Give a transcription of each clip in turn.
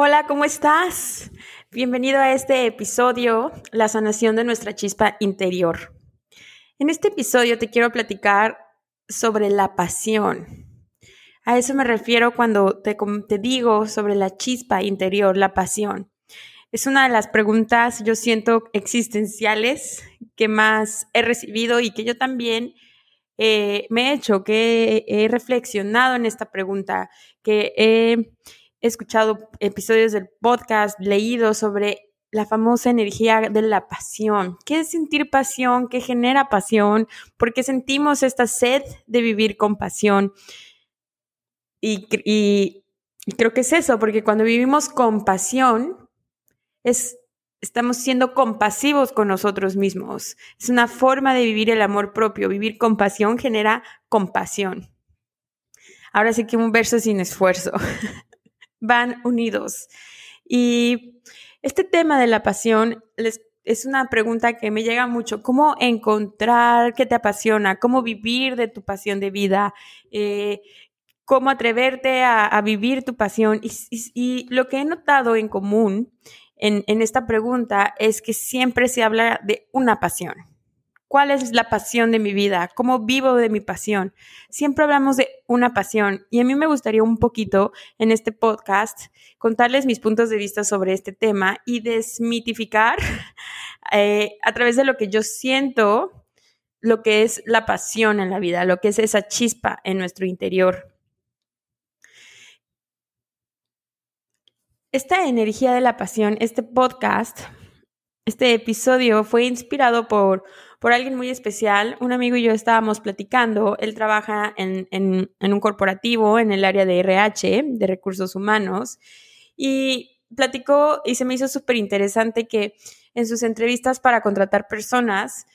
Hola, ¿cómo estás? Bienvenido a este episodio, La sanación de nuestra chispa interior. En este episodio te quiero platicar sobre la pasión. A eso me refiero cuando te, te digo sobre la chispa interior, la pasión. Es una de las preguntas, yo siento, existenciales que más he recibido y que yo también eh, me he hecho, que he reflexionado en esta pregunta, que he escuchado episodios del podcast, leído sobre la famosa energía de la pasión. ¿Qué es sentir pasión? ¿Qué genera pasión? ¿Por qué sentimos esta sed de vivir con pasión? Y, y, creo que es eso, porque cuando vivimos con pasión, es, estamos siendo compasivos con nosotros mismos. Es una forma de vivir el amor propio. Vivir con pasión genera compasión. Ahora sí que un verso sin esfuerzo. van unidos. Y este tema de la pasión es una pregunta que me llega mucho. ¿Cómo encontrar qué te apasiona? ¿Cómo vivir de tu pasión de vida? Eh, ¿Cómo atreverte a, vivir tu pasión? Y, lo que he notado en común en, en esta pregunta es que siempre se habla de una pasión. ¿Cuál es la pasión de mi vida? ¿Cómo vivo de mi pasión? Siempre hablamos de una pasión y a mí me gustaría un poquito en este podcast contarles mis puntos de vista sobre este tema y desmitificar eh, a través de lo que yo siento lo que es la pasión en la vida, lo que es esa chispa en nuestro interior. Esta energía de la pasión, este podcast, este episodio fue inspirado por por alguien muy especial. Un amigo y yo estábamos platicando. Él trabaja en, un corporativo en el área de RH, de recursos humanos, y platicó y se me hizo súper interesante que en sus entrevistas para contratar personas,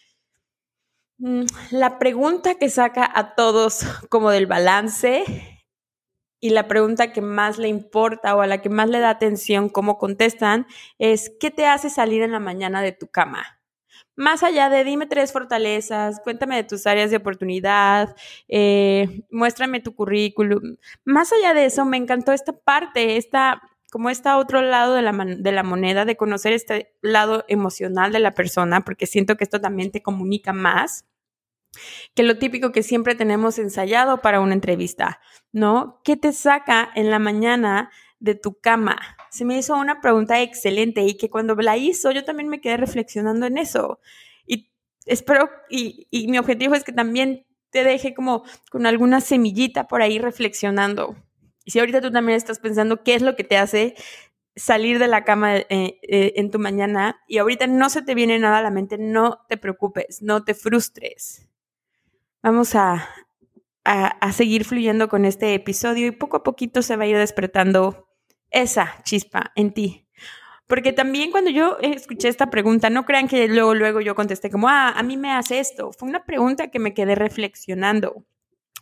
mm, la pregunta que saca a todos como del balance y la pregunta que más le importa o a la que más le da atención, cómo contestan, es ¿qué te hace salir en la mañana de tu cama? Más allá de dime tres fortalezas, cuéntame de tus áreas de oportunidad, eh, muéstrame tu currículum. Más allá de eso, me encantó esta parte, esta, como está otro lado de la, de la moneda, de conocer este lado emocional de la persona, porque siento que esto también te comunica más que lo típico que siempre tenemos ensayado para una entrevista, ¿no? ¿Qué te saca en la mañana de tu cama? Se me hizo una pregunta excelente y que cuando la hizo yo también me quedé reflexionando en eso. Y espero, y, y mi objetivo es que también te deje como con alguna semillita por ahí reflexionando. Y si ahorita tú también estás pensando qué es lo que te hace salir de la cama eh, eh, en tu mañana y ahorita no se te viene nada a la mente, no te preocupes, no te frustres. Vamos a, a, seguir fluyendo con este episodio y poco a poquito se va a ir despertando esa chispa en ti. Porque también cuando yo escuché esta pregunta, no crean que luego, luego yo contesté como, ah, a mí me hace esto. Fue una pregunta que me quedé reflexionando.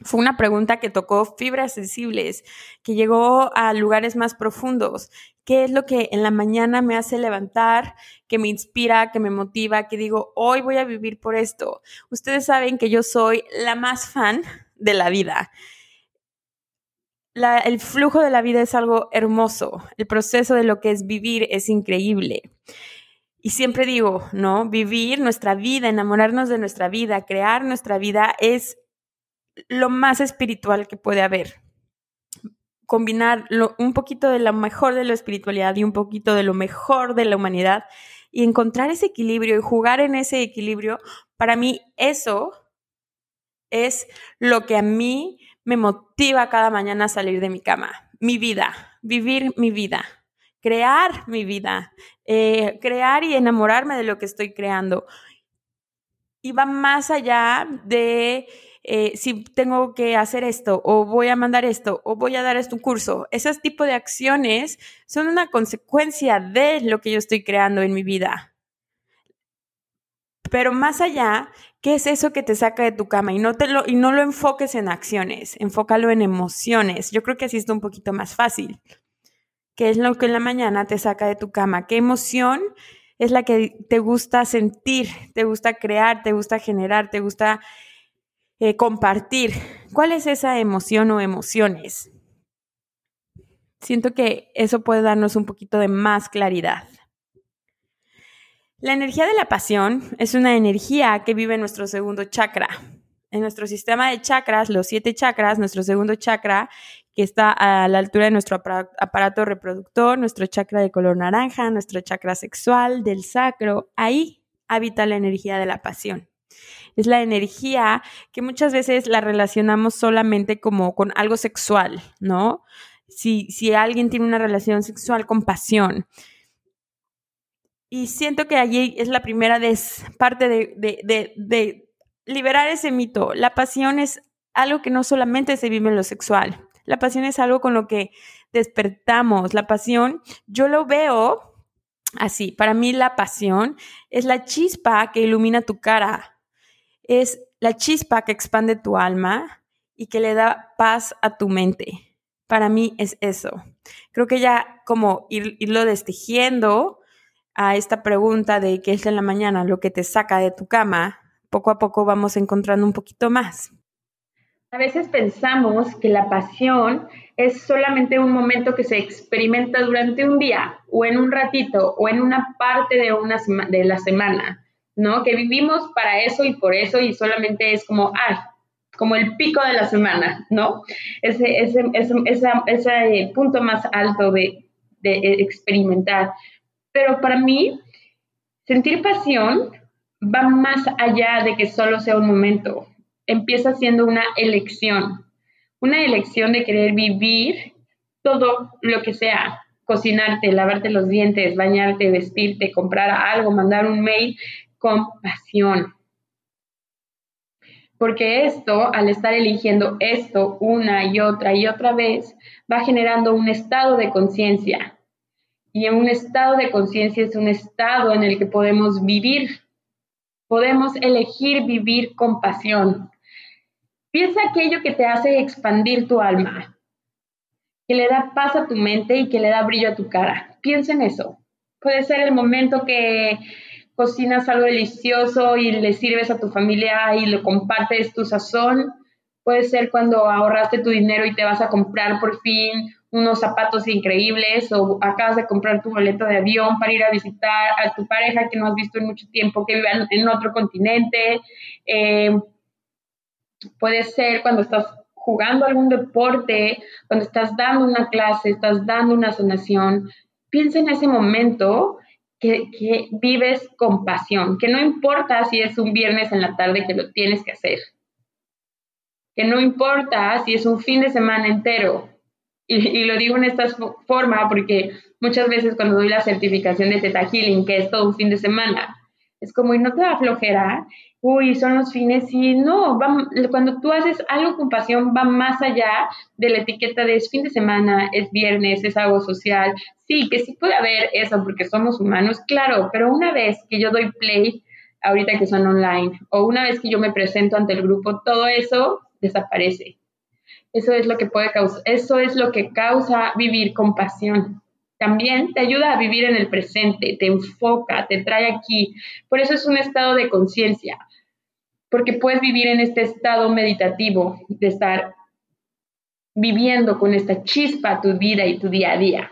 Fue una pregunta que tocó fibras sensibles, que llegó a lugares más profundos. ¿Qué es lo que en la mañana me hace levantar, que me inspira, que me motiva, que digo, hoy voy a vivir por esto? Ustedes saben que yo soy la más fan de la vida el flujo de la vida es algo hermoso, el proceso de lo que es vivir es increíble. Y siempre digo, ¿no? Vivir nuestra vida, enamorarnos de nuestra vida, crear nuestra vida es lo más espiritual que puede haber. Combinar un poquito de lo mejor de la espiritualidad y un poquito de lo mejor de la humanidad y encontrar ese equilibrio y jugar en ese equilibrio, para mí eso es lo que a mí me motiva cada mañana a salir de mi cama. Mi vida, vivir mi vida, crear mi vida, eh, crear y enamorarme de lo que estoy creando. Y va más allá de eh, si tengo que hacer esto, o voy a mandar esto, o voy a dar este curso. Ese tipo de acciones son una consecuencia de lo que yo estoy creando en mi vida. Pero más allá, ¿qué es eso que te saca de tu cama? Y no, te lo, y no lo enfoques en acciones, enfócalo en emociones. Yo creo que así está un poquito más fácil. ¿Qué es lo que en la mañana te saca de tu cama? ¿Qué emoción es la que te gusta sentir, te gusta crear, te gusta generar, te gusta eh, compartir. ¿Cuál es esa emoción o emociones? Siento que eso puede darnos un poquito de más claridad. La energía de la pasión es una energía que vive en nuestro segundo chakra. En nuestro sistema de chakras, los siete chakras, nuestro segundo chakra, que está a la altura de nuestro aparato reproductor, nuestro chakra de color naranja, nuestro chakra sexual, del sacro, ahí habita la energía de la pasión es la energía que muchas veces la relacionamos solamente como con algo sexual, ¿no? Si, si alguien tiene una relación sexual con pasión. Y siento que allí es la primera parte de, liberar ese mito. La pasión es algo que no solamente se vive en lo sexual. La pasión es algo con lo que despertamos. La pasión, yo lo veo así. Para mí la pasión es la chispa que ilumina tu cara es la chispa que expande tu alma y que le da paz a tu mente. Para mí es eso. Creo que ya como irlo destejiendo a esta pregunta de qué es en la mañana lo que te saca de tu cama, poco a poco vamos encontrando un poquito más. A veces pensamos que la pasión es solamente un momento que se experimenta durante un día o en un ratito o en una parte de, una de la semana. ¿no? Que vivimos para eso y por eso y solamente es como, ah, como el pico de la semana, ¿no? Ese, ese, ese, punto más alto de, de experimentar. Pero para mí, sentir pasión va más allá de que solo sea un momento. Empieza siendo una elección, una elección de querer vivir todo lo que sea, cocinarte, lavarte los dientes, bañarte, vestirte, comprar algo, mandar un mail, compasión. Porque esto, al estar eligiendo esto una y otra y otra vez, va generando un estado de conciencia. Y en un estado de conciencia es un estado en el que podemos vivir. Podemos elegir vivir con pasión. Piensa aquello que te hace expandir tu alma, que le da paz a tu mente y que le da brillo a tu cara. Piensa en eso. Puede ser el momento que cocinas algo delicioso y le sirves a tu familia y le compartes tu sazón. Puede ser cuando ahorraste tu dinero y te vas a comprar por fin unos zapatos increíbles o acabas de comprar tu boleto de avión para ir a visitar a tu pareja que no has visto en mucho tiempo, que vive en otro continente. Eh, puede ser cuando estás jugando algún deporte, cuando estás dando una clase, estás dando una sanación. Piensa en ese momento que, vives con pasión, que no importa si es un viernes en la tarde que lo tienes que hacer, que no importa si es un fin de semana entero. Y, lo digo en esta forma porque muchas veces cuando doy la certificación de Theta Healing, que es todo un fin de semana, es como, y no te da flojera, uy, son los fines, y no, cuando tú haces algo con pasión, va más allá de la etiqueta de es fin de semana, es viernes, es algo social. Sí, que sí puede haber eso porque somos humanos, claro, pero una vez que yo doy play, ahorita que son online, o una vez que yo me presento ante el grupo, todo eso desaparece. Eso es lo que puede causar, eso es lo que causa vivir con pasión también te ayuda a vivir en el presente, te enfoca, te trae aquí. Por eso es un estado de conciencia, porque puedes vivir en este estado meditativo de estar viviendo con esta chispa tu vida y tu día a día.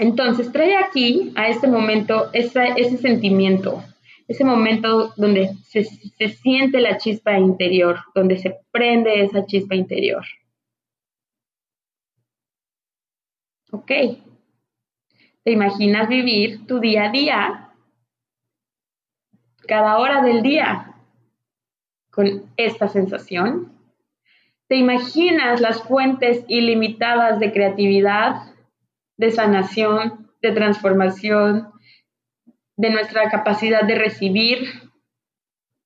Entonces, trae aquí a este momento ese sentimiento, ese momento donde se, se siente la chispa interior, donde se prende esa chispa interior. Ok, ¿Te imaginas vivir tu día a día, cada hora del día, con esta sensación? ¿Te imaginas las fuentes ilimitadas de creatividad, de sanación, de transformación, de nuestra capacidad de recibir,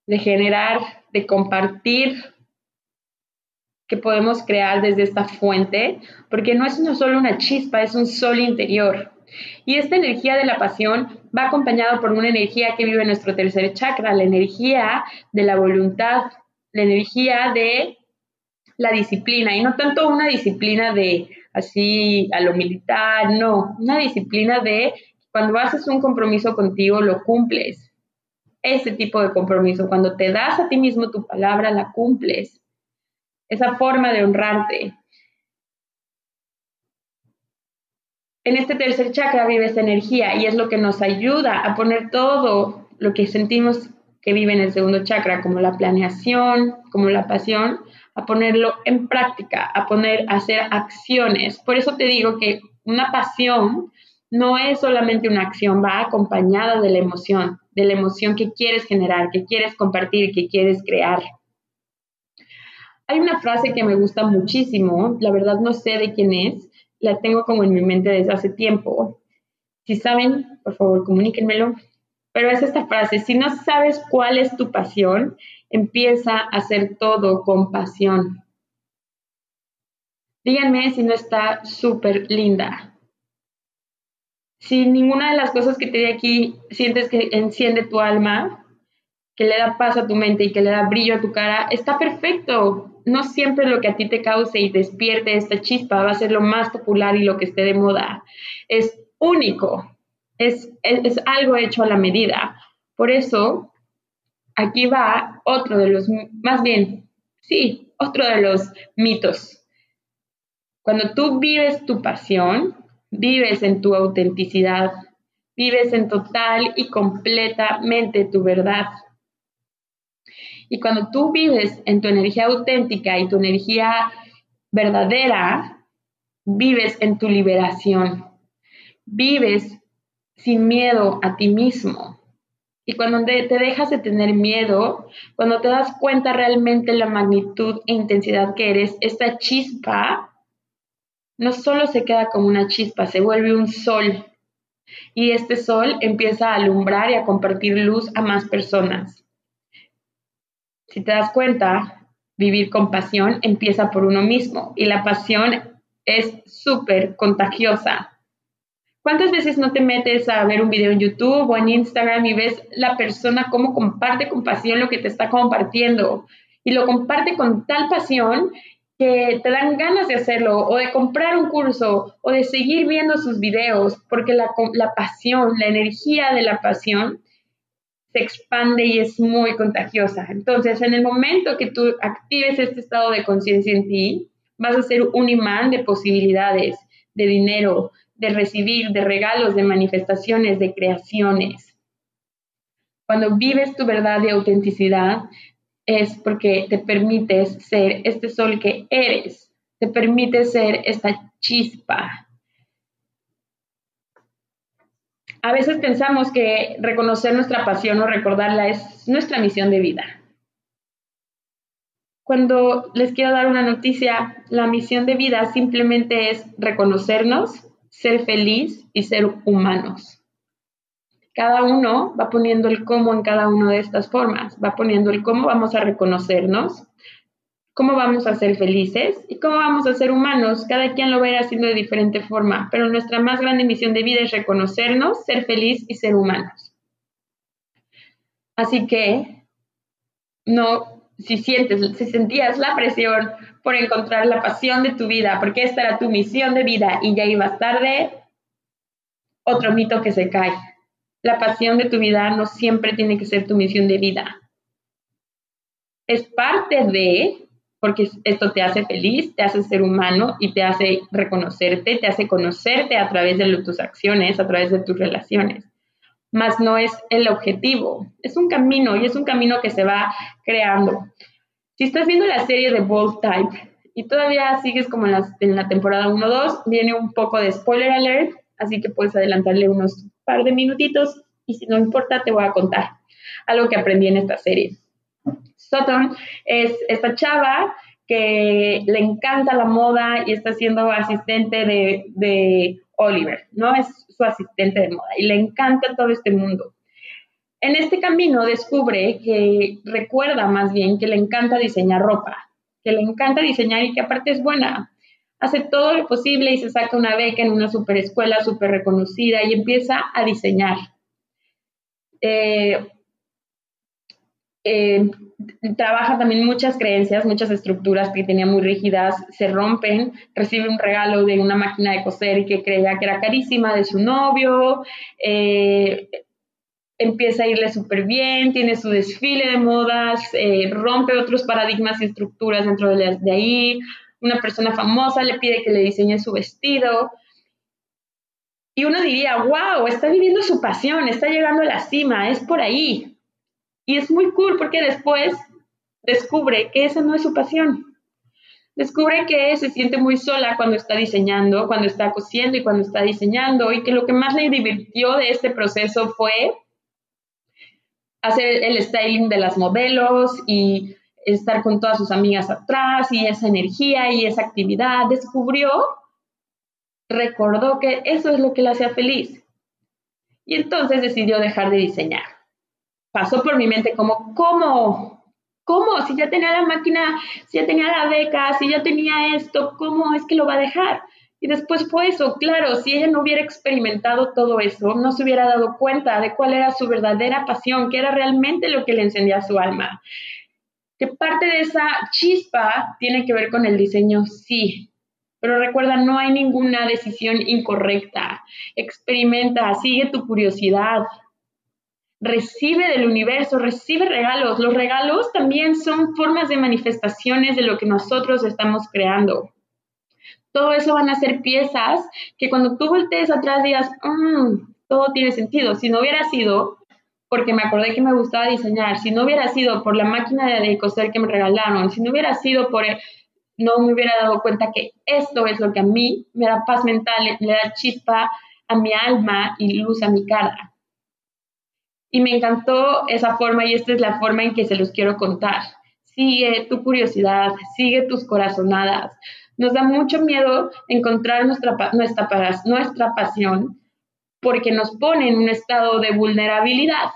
de generar, de compartir, que podemos crear desde esta fuente, porque no es solo una chispa, es un sol interior. Y esta energía de la pasión va acompañada por una energía que vive en nuestro tercer chakra, la energía de la voluntad, la energía de la disciplina, y no tanto una disciplina de así a lo militar, no, una disciplina de cuando haces un compromiso contigo lo cumples. Ese tipo de compromiso, cuando te das a ti mismo tu palabra, la cumples. Esa forma de honrarte. En este tercer chakra vive esa energía y es lo que nos ayuda a poner todo lo que sentimos que vive en el segundo chakra, como la planeación, como la pasión, a ponerlo en práctica, a poner, a hacer acciones. Por eso te digo que una pasión no es solamente una acción, va acompañada de la emoción, de la emoción que quieres generar, que quieres compartir, que quieres crear. Hay una frase que me gusta muchísimo, la verdad no sé de quién es, la tengo como en mi mente desde hace tiempo. Si saben, por favor, comuníquenmelo. Pero es esta frase, si no sabes cuál es tu pasión, empieza a hacer todo con pasión. Díganme si no está súper linda. Si ninguna de las cosas que te di aquí sientes que enciende tu alma, que le da paz a tu mente y que le da brillo a tu cara, está perfecto no siempre lo que a ti te cause y despierte esta chispa va a ser lo más popular y lo que esté de moda. Es único, es, es, algo hecho a la medida. Por eso, aquí va otro de los, más bien, sí, otro de los mitos. Cuando tú vives tu pasión, vives en tu autenticidad, vives en total y completamente tu verdad. Y cuando tú vives en tu energía auténtica y tu energía verdadera, vives en tu liberación. Vives sin miedo a ti mismo. Y cuando te dejas de tener miedo, cuando te das cuenta realmente la magnitud e intensidad que eres, esta chispa no solo se queda como una chispa, se vuelve un sol. Y este sol empieza a alumbrar y a compartir luz a más personas. Si te das cuenta, vivir con pasión empieza por uno mismo y la pasión es súper contagiosa. ¿Cuántas veces no te metes a ver un video en YouTube o en Instagram y ves la persona cómo comparte con pasión lo que te está compartiendo? Y lo comparte con tal pasión que te dan ganas de hacerlo o de comprar un curso o de seguir viendo sus videos porque la, la pasión, la energía de la pasión se expande y es muy contagiosa. Entonces, en el momento que tú actives este estado de conciencia en ti, vas a ser un imán de posibilidades, de dinero, de recibir, de regalos, de manifestaciones, de creaciones. Cuando vives tu verdad y autenticidad, es porque te permites ser este sol que eres, te permite ser esta chispa, a veces pensamos que reconocer nuestra pasión o recordarla es nuestra misión de vida. Cuando les quiero dar una noticia, la misión de vida simplemente es reconocernos, ser feliz y ser humanos. Cada uno va poniendo el cómo en cada una de estas formas, va poniendo el cómo vamos a reconocernos, cómo vamos a ser felices y cómo vamos a ser humanos. Cada quien lo verá haciendo de diferente forma, pero nuestra más grande misión de vida es reconocernos, ser feliz y ser humanos. Así que, no, si sientes, si sentías la presión por encontrar la pasión de tu vida, porque esta era tu misión de vida y ya ibas tarde, otro mito que se cae. La pasión de tu vida no siempre tiene que ser tu misión de vida. Es parte de, porque esto te hace feliz, te hace ser humano y te hace reconocerte, te hace conocerte a través de tus acciones, a través de tus relaciones. Más no es el objetivo, es un camino y es un camino que se va creando. Si estás viendo la serie de Bold Type y todavía sigues como en la, temporada 1-2, viene un poco de spoiler alert, así que puedes adelantarle unos par de minutitos y si no importa te voy a contar algo que aprendí en esta serie. Sutton es esta chava que le encanta la moda y está siendo asistente de, Oliver, ¿no? Es su asistente de moda y le encanta todo este mundo. En este camino descubre que recuerda más bien que le encanta diseñar ropa, que le encanta diseñar y que aparte es buena. Hace todo lo posible y se saca una beca en una super escuela súper reconocida y empieza a diseñar. Eh, eh, trabaja también muchas creencias, muchas estructuras que tenía muy rígidas, se rompen, recibe un regalo de una máquina de coser que creía que era carísima de su novio, eh, empieza a irle súper bien, tiene su desfile de modas, eh, rompe otros paradigmas y estructuras dentro de, de ahí, una persona famosa le pide que le diseñe su vestido. Y uno diría, wow, está viviendo su pasión, está llegando a la cima, es por ahí, y es muy cool porque después descubre que esa no es su pasión. Descubre que se siente muy sola cuando está diseñando, cuando está cosiendo y cuando está diseñando y que lo que más le divirtió de este proceso fue hacer el styling de las modelos y estar con todas sus amigas atrás y esa energía y esa actividad. Descubrió, recordó que eso es lo que la hacía feliz. Y entonces decidió dejar de diseñar pasó por mi mente como, ¿cómo? ¿Cómo? Si ya tenía la máquina, si ya tenía la beca, si ya tenía esto, ¿cómo es que lo va a dejar? Y después fue eso, claro, si ella no hubiera experimentado todo eso, no se hubiera dado cuenta de cuál era su verdadera pasión, qué era realmente lo que le encendía su alma. Que parte de esa chispa tiene que ver con el diseño, sí. Pero recuerda, no hay ninguna decisión incorrecta. Experimenta, sigue tu curiosidad, recibe del universo, recibe regalos. Los regalos también son formas de manifestaciones de lo que nosotros estamos creando. Todo eso van a ser piezas que cuando tú voltees atrás digas, mm, todo tiene sentido. Si no hubiera sido porque me acordé que me gustaba diseñar, si no hubiera sido por la máquina de coser que me regalaron, si no hubiera sido por no me hubiera dado cuenta que esto es lo que a mí me da paz mental, le da chispa a mi alma y luz a mi cara. Y me encantó esa forma y esta es la forma en que se los quiero contar. Sigue tu curiosidad, sigue tus corazonadas. Nos da mucho miedo encontrar nuestra, nuestra, nuestra pasión porque nos pone en un estado de vulnerabilidad,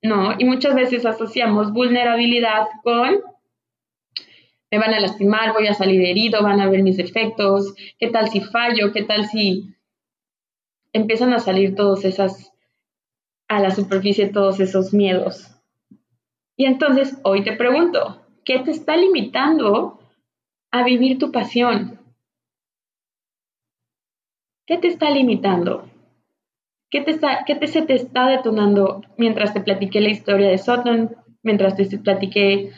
¿no? Y muchas veces asociamos vulnerabilidad con me van a lastimar, voy a salir herido, van a ver mis defectos, qué tal si fallo, qué tal si empiezan a salir todas esas a la superficie todos esos miedos. Y entonces hoy te pregunto, ¿qué te está limitando a vivir tu pasión? ¿Qué te está limitando? ¿Qué, te está, qué se te está detonando mientras te platiqué la historia de Sutton, mientras te platiqué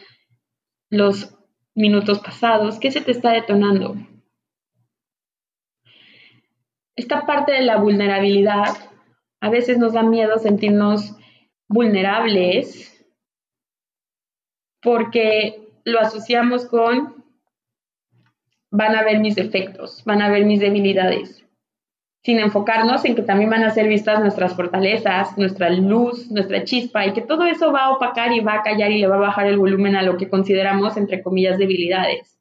los minutos pasados? ¿Qué se te está detonando? Esta parte de la vulnerabilidad a veces nos da miedo sentirnos vulnerables porque lo asociamos con van a ver mis defectos, van a ver mis debilidades, sin enfocarnos en que también van a ser vistas nuestras fortalezas, nuestra luz, nuestra chispa y que todo eso va a opacar y va a callar y le va a bajar el volumen a lo que consideramos, entre comillas, debilidades.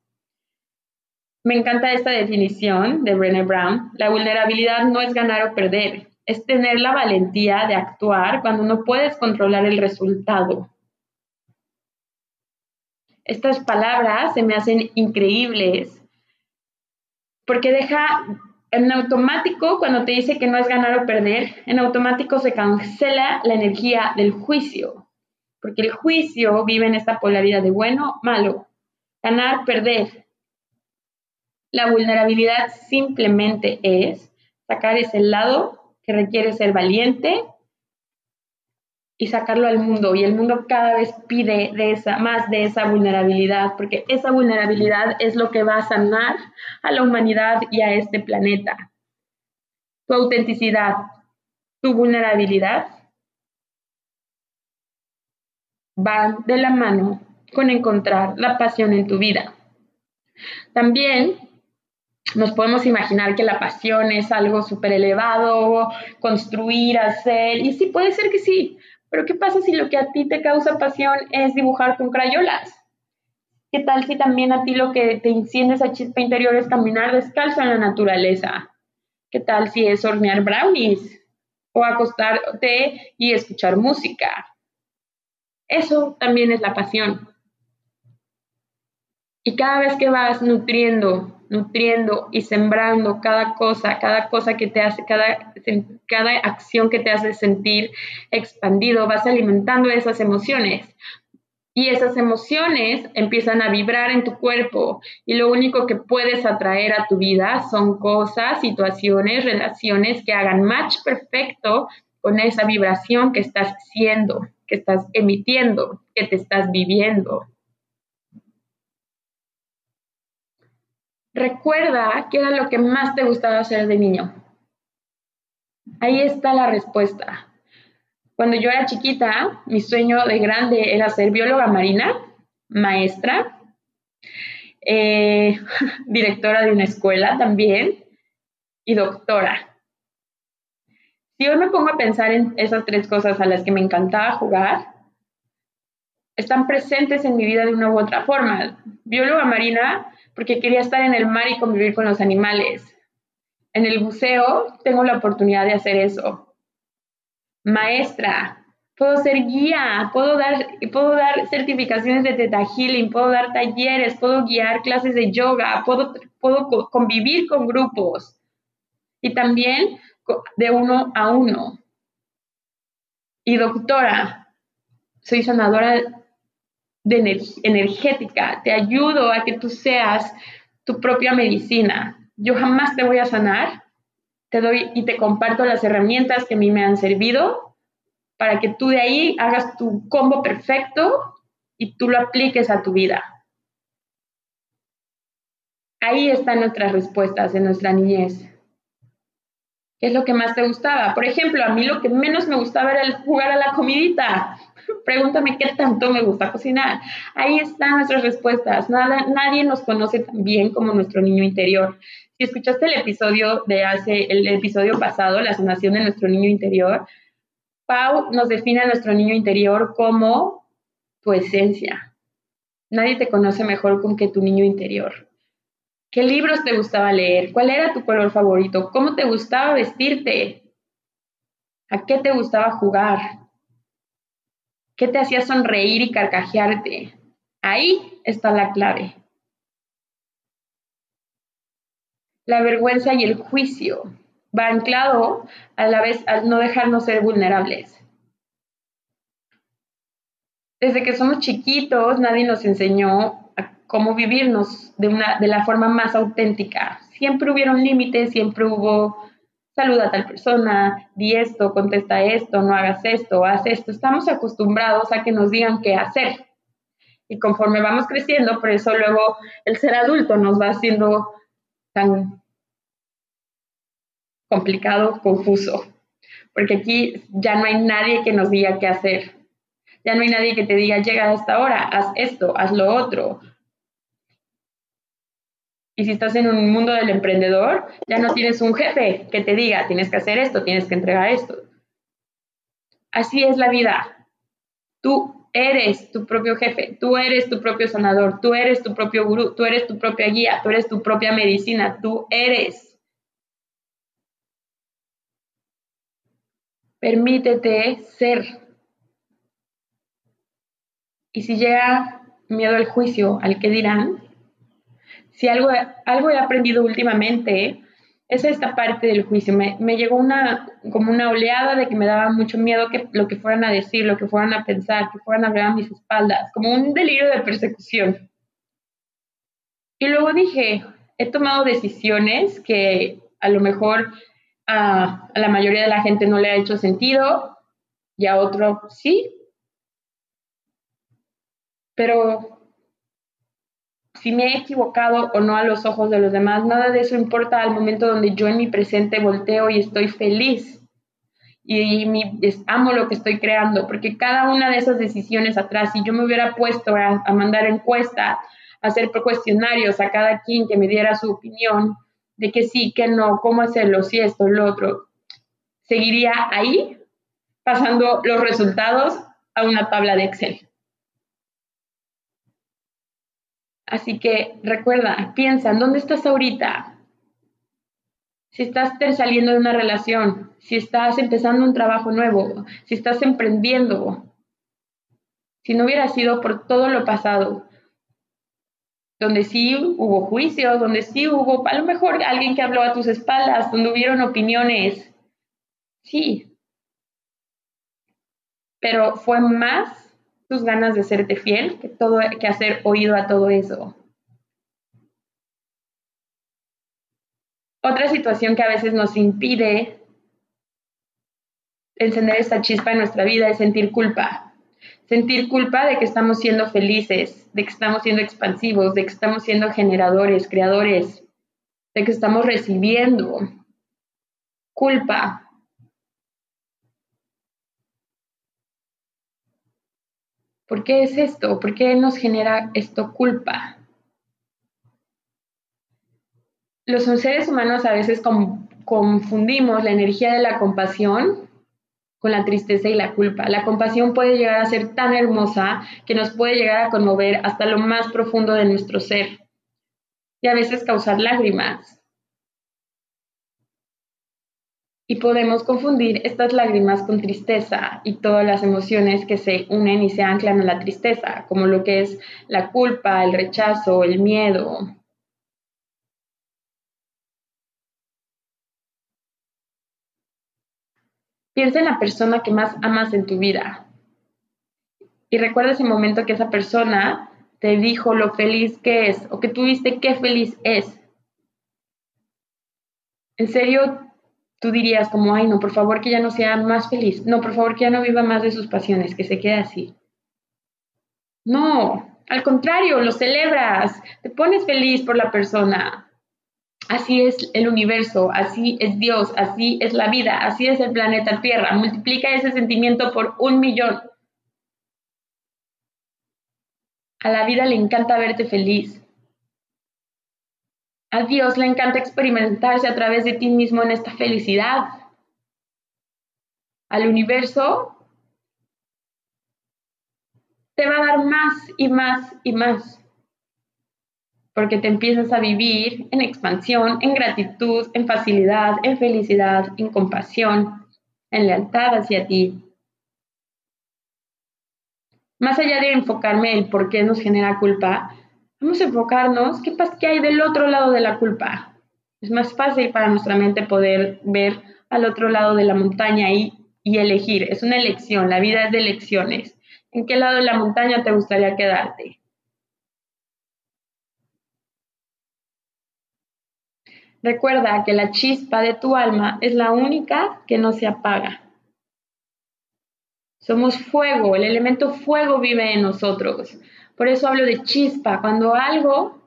Me encanta esta definición de Brené Brown. La vulnerabilidad no es ganar o perder, es tener la valentía de actuar cuando no puedes controlar el resultado. Estas palabras se me hacen increíbles porque deja en automático, cuando te dice que no es ganar o perder, en automático se cancela la energía del juicio, porque el juicio vive en esta polaridad de bueno, malo, ganar, perder. La vulnerabilidad simplemente es sacar ese lado que requiere ser valiente y sacarlo al mundo. Y el mundo cada vez pide más de esa vulnerabilidad, porque esa vulnerabilidad es lo que va a sanar a la humanidad y a este planeta. Tu autenticidad, tu vulnerabilidad van de la mano con encontrar la pasión en tu vida. También nos podemos imaginar que la pasión es algo súper elevado, construir, hacer, y sí, puede ser que sí, pero ¿qué pasa si lo que a ti te causa pasión es dibujar con crayolas? ¿Qué tal si también a ti lo que te enciende esa chispa interior es caminar descalzo en la naturaleza? ¿Qué tal si es hornear brownies o acostarte y escuchar música? Eso también es la pasión. Y cada vez que vas nutriendo, nutriendo y sembrando cada cosa, cada cosa que te hace, cada, cada acción que te hace sentir expandido, vas alimentando esas emociones. Y esas emociones empiezan a vibrar en tu cuerpo y lo único que puedes atraer a tu vida son cosas, situaciones, relaciones que hagan match perfecto con esa vibración que estás siendo, que estás emitiendo, que te estás viviendo. Recuerda qué era lo que más te gustaba hacer de niño. Ahí está la respuesta. Cuando yo era chiquita, mi sueño de grande era ser bióloga marina, maestra, eh, directora de una escuela también y doctora. Si hoy me pongo a pensar en esas tres cosas a las que me encantaba jugar, están presentes en mi vida de una u otra forma. Bióloga marina porque quería estar en el mar y convivir con los animales. En el buceo tengo la oportunidad de hacer eso. Maestra, puedo ser guía, puedo dar, puedo dar certificaciones de Theta Healing, puedo dar talleres, puedo guiar clases de yoga, puedo, puedo convivir con grupos y también de uno a uno. Y doctora, soy sanadora de energética, te ayudo a que tú seas tu propia medicina. Yo jamás te voy a sanar, te doy y te comparto las herramientas que a mí me han servido para que tú de ahí hagas tu combo perfecto y tú lo apliques a tu vida. Ahí están nuestras respuestas en nuestra niñez. ¿Qué es lo que más te gustaba? Por ejemplo, a mí lo que menos me gustaba era el jugar a la comidita. Pregúntame qué tanto me gusta cocinar. Ahí están nuestras respuestas. Nada, nadie nos conoce tan bien como nuestro niño interior. Si escuchaste el episodio de hace, el episodio pasado, la sanación de nuestro niño interior, Pau nos define a nuestro niño interior como tu esencia. Nadie te conoce mejor que tu niño interior. ¿Qué libros te gustaba leer? ¿Cuál era tu color favorito? ¿Cómo te gustaba vestirte? ¿A qué te gustaba jugar? ¿Qué te hacía sonreír y carcajearte? Ahí está la clave. La vergüenza y el juicio va anclado a la vez al no dejarnos ser vulnerables. Desde que somos chiquitos, nadie nos enseñó cómo vivirnos de, una, de la forma más auténtica. Siempre hubieron límites, siempre hubo saluda a tal persona, di esto, contesta esto, no hagas esto, haz esto. Estamos acostumbrados a que nos digan qué hacer. Y conforme vamos creciendo, por eso luego el ser adulto nos va haciendo tan complicado, confuso. Porque aquí ya no hay nadie que nos diga qué hacer. Ya no hay nadie que te diga, llega a esta hora, haz esto, haz lo otro, y si estás en un mundo del emprendedor, ya no tienes un jefe que te diga, tienes que hacer esto, tienes que entregar esto. Así es la vida. Tú eres tu propio jefe, tú eres tu propio sanador, tú eres tu propio gurú, tú eres tu propia guía, tú eres tu propia medicina, tú eres. Permítete ser. Y si llega miedo al juicio, al que dirán, si algo, algo he aprendido últimamente es esta parte del juicio. Me, llegó una, como una oleada de que me daba mucho miedo que lo que fueran a decir, lo que fueran a pensar, que fueran a hablar a mis espaldas, como un delirio de persecución. Y luego dije, he tomado decisiones que a lo mejor a, a la mayoría de la gente no le ha hecho sentido y a otro sí. Pero si me he equivocado o no a los ojos de los demás, nada de eso importa al momento donde yo en mi presente volteo y estoy feliz y, amo lo que estoy creando, porque cada una de esas decisiones atrás, si yo me hubiera puesto a, a mandar encuestas, a hacer cuestionarios a cada quien que me diera su opinión de que sí, que no, cómo hacerlo, si esto, lo otro, seguiría ahí pasando los resultados a una tabla de Excel. Así que recuerda, piensa, ¿en dónde estás ahorita? Si estás saliendo de una relación, si estás empezando un trabajo nuevo, si estás emprendiendo, si no hubiera sido por todo lo pasado, donde sí hubo juicios, donde sí hubo, a lo mejor alguien que habló a tus espaldas, donde hubieron opiniones. Sí. Pero fue más tus ganas de serte fiel que, todo, que hacer oído a todo eso. Otra situación que a veces nos impide encender esta chispa en nuestra vida es sentir culpa. Sentir culpa de que estamos siendo felices, de que estamos siendo expansivos, de que estamos siendo generadores, creadores, de que estamos recibiendo. Culpa. ¿Por qué es esto? ¿Por qué nos genera esto culpa? Los seres humanos a veces confundimos la energía de la compasión con la tristeza y la culpa. La compasión puede llegar a ser tan hermosa que nos puede llegar a conmover hasta lo más profundo de nuestro ser y a veces causar lágrimas. Y podemos confundir estas lágrimas con tristeza y todas las emociones que se unen y se anclan a la tristeza, como lo que es la culpa, el rechazo, el miedo. Piensa en la persona que más amas en tu vida. Y recuerda ese momento que esa persona te dijo lo feliz que es o que tú viste qué feliz es. En serio, tú dirías como, ay, no, por favor que ya no sea más feliz, no, por favor que ya no viva más de sus pasiones, que se quede así. No, al contrario, lo celebras, te pones feliz por la persona. Así es el universo, así es Dios, así es la vida, así es el planeta Tierra. Multiplica ese sentimiento por un millón. A la vida le encanta verte feliz. A Dios le encanta experimentarse a través de ti mismo en esta felicidad. Al universo te va a dar más y más y más. Porque te empiezas a vivir en expansión, en gratitud, en facilidad, en felicidad, en compasión, en lealtad hacia ti. Más allá de enfocarme en por qué nos genera culpa, Vamos a enfocarnos, ¿qué, pasa, ¿qué hay del otro lado de la culpa? Es más fácil para nuestra mente poder ver al otro lado de la montaña y, y elegir. Es una elección, la vida es de elecciones. ¿En qué lado de la montaña te gustaría quedarte? Recuerda que la chispa de tu alma es la única que no se apaga. Somos fuego, el elemento fuego vive en nosotros. Por eso hablo de chispa, cuando algo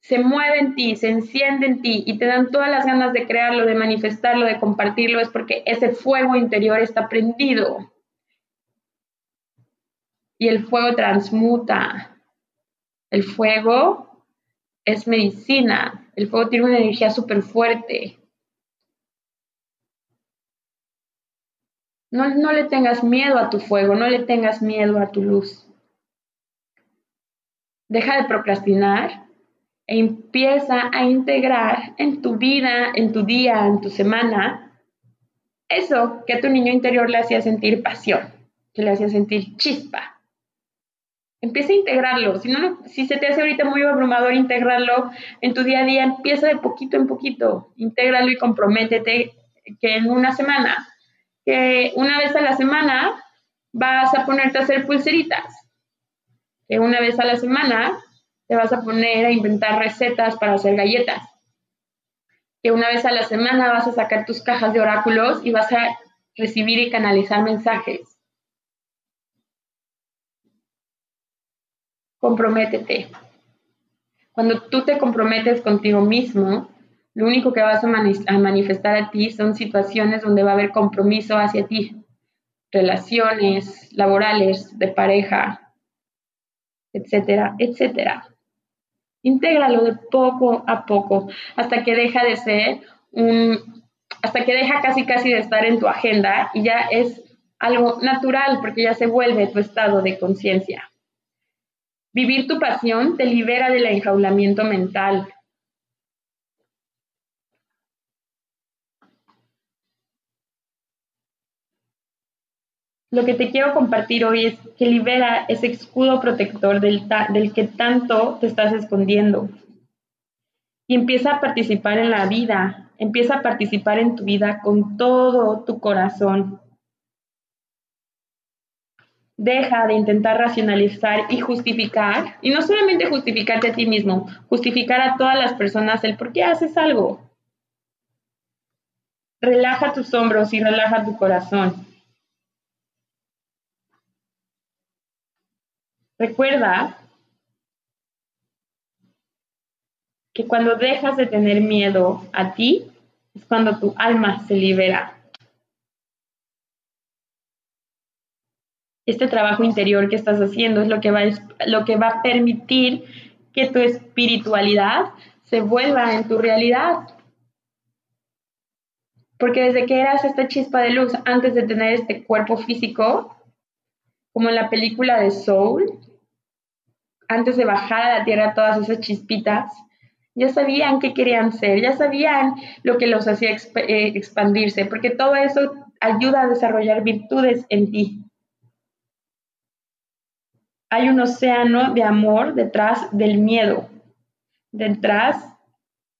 se mueve en ti, se enciende en ti y te dan todas las ganas de crearlo, de manifestarlo, de compartirlo, es porque ese fuego interior está prendido. Y el fuego transmuta. El fuego es medicina. El fuego tiene una energía súper fuerte. No, no le tengas miedo a tu fuego, no le tengas miedo a tu luz. Deja de procrastinar e empieza a integrar en tu vida, en tu día, en tu semana, eso que a tu niño interior le hacía sentir pasión, que le hacía sentir chispa. Empieza a integrarlo. Si, se te hace ahorita muy abrumador integrarlo en tu día a día, empieza de poquito en poquito. Intégralo y comprométete que en una semana, que una vez a la semana vas a ponerte a hacer pulseritas que una vez a la semana te vas a poner a inventar recetas para hacer galletas. Que una vez a la semana vas a sacar tus cajas de oráculos y vas a recibir y canalizar mensajes. Comprométete. Cuando tú te comprometes contigo mismo, lo único que vas a, manifestar a ti son situaciones donde va a haber compromiso hacia ti. Relaciones laborales, de pareja, etcétera, etcétera. Intégralo de poco a poco hasta que deja de ser un, hasta que deja casi casi de estar en tu agenda y ya es algo natural porque ya se vuelve tu estado de conciencia. Vivir tu pasión te libera del enjaulamiento mental. Lo que te quiero compartir hoy es que libera ese escudo protector del, del que tanto te estás escondiendo. Y empieza a participar en la vida, empieza a participar en tu vida con todo tu corazón. Deja de intentar racionalizar y justificar, y no solamente justificarte a ti mismo, justificar a todas las personas el por qué haces algo. Relaja tus hombros y relaja tu corazón. Recuerda que cuando dejas de tener miedo a ti, es cuando tu alma se libera. Este trabajo interior que estás haciendo es lo que va, lo que va a permitir que tu espiritualidad se vuelva en tu realidad. Porque desde que eras esta chispa de luz antes de tener este cuerpo físico, como en la película de Soul, antes de bajar a la tierra todas esas chispitas, ya sabían qué querían ser, ya sabían lo que los hacía eh, expandirse, porque todo eso ayuda a desarrollar virtudes en ti. Hay un océano de amor detrás del miedo, detrás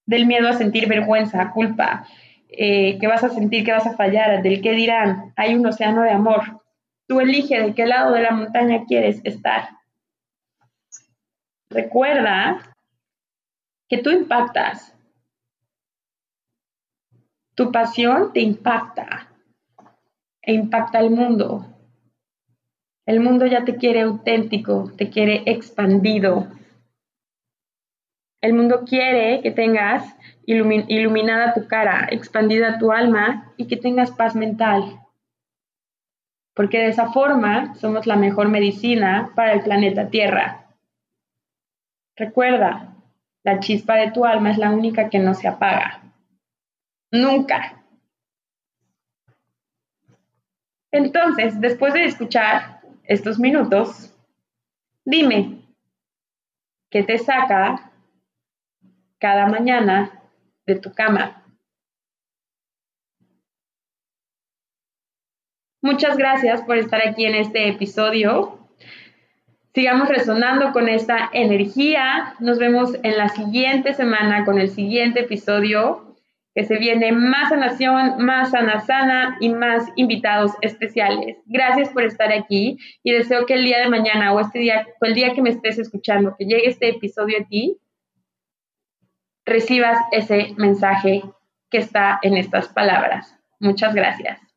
del miedo a sentir vergüenza, culpa, eh, que vas a sentir que vas a fallar, del qué dirán. Hay un océano de amor. Tú elige de qué lado de la montaña quieres estar. Recuerda que tú impactas. Tu pasión te impacta e impacta al mundo. El mundo ya te quiere auténtico, te quiere expandido. El mundo quiere que tengas iluminada tu cara, expandida tu alma y que tengas paz mental. Porque de esa forma somos la mejor medicina para el planeta Tierra. Recuerda, la chispa de tu alma es la única que no se apaga. Nunca. Entonces, después de escuchar estos minutos, dime, ¿qué te saca cada mañana de tu cama? Muchas gracias por estar aquí en este episodio sigamos resonando con esta energía. Nos vemos en la siguiente semana con el siguiente episodio que se viene más sanación, más sana sana y más invitados especiales. Gracias por estar aquí y deseo que el día de mañana o este día o el día que me estés escuchando, que llegue este episodio a ti, recibas ese mensaje que está en estas palabras. Muchas gracias.